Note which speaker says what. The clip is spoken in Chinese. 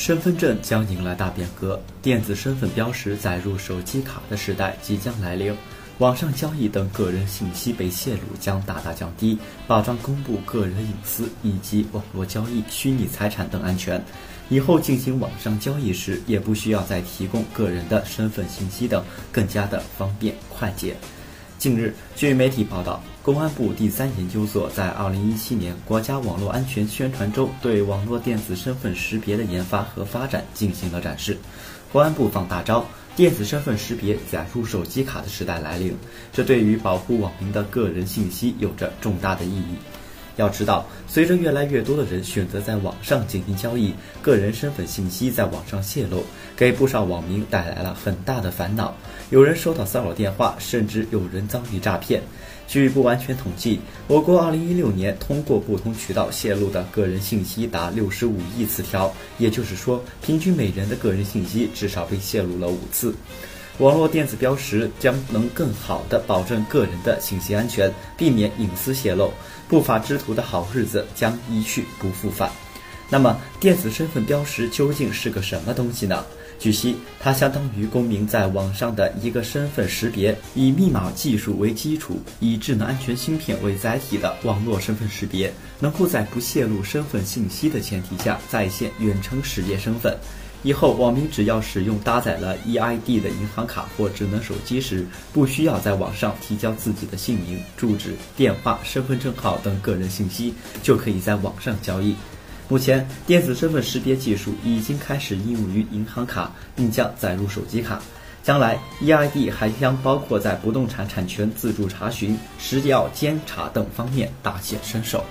Speaker 1: 身份证将迎来大变革，电子身份标识载入手机卡的时代即将来临。网上交易等个人信息被泄露将大大降低保障公布个人隐私以及网络交易、虚拟财产等安全。以后进行网上交易时，也不需要再提供个人的身份信息等，更加的方便快捷。近日，据媒体报道，公安部第三研究所在2017年国家网络安全宣传周对网络电子身份识别的研发和发展进行了展示。公安部放大招，电子身份识别载入手机卡的时代来临，这对于保护网民的个人信息有着重大的意义。要知道，随着越来越多的人选择在网上进行交易，个人身份信息在网上泄露，给不少网民带来了很大的烦恼。有人收到骚扰电话，甚至有人遭遇诈骗。据不完全统计，我国2016年通过不同渠道泄露的个人信息达65亿次条，也就是说，平均每人的个人信息至少被泄露了五次。网络电子标识将能更好地保证个人的信息安全，避免隐私泄露，不法之徒的好日子将一去不复返。那么，电子身份标识究竟是个什么东西呢？据悉，它相当于公民在网上的一个身份识别，以密码技术为基础，以智能安全芯片为载体的网络身份识别，能够在不泄露身份信息的前提下，在线远程识别身份。以后，网民只要使用搭载了 eID 的银行卡或智能手机时，不需要在网上提交自己的姓名、住址、电话、身份证号等个人信息，就可以在网上交易。目前，电子身份识别技术已经开始应用于银行卡，并将载入手机卡。将来，eID 还将包括在不动产产权自助查询、实钥监察等方面大显身手。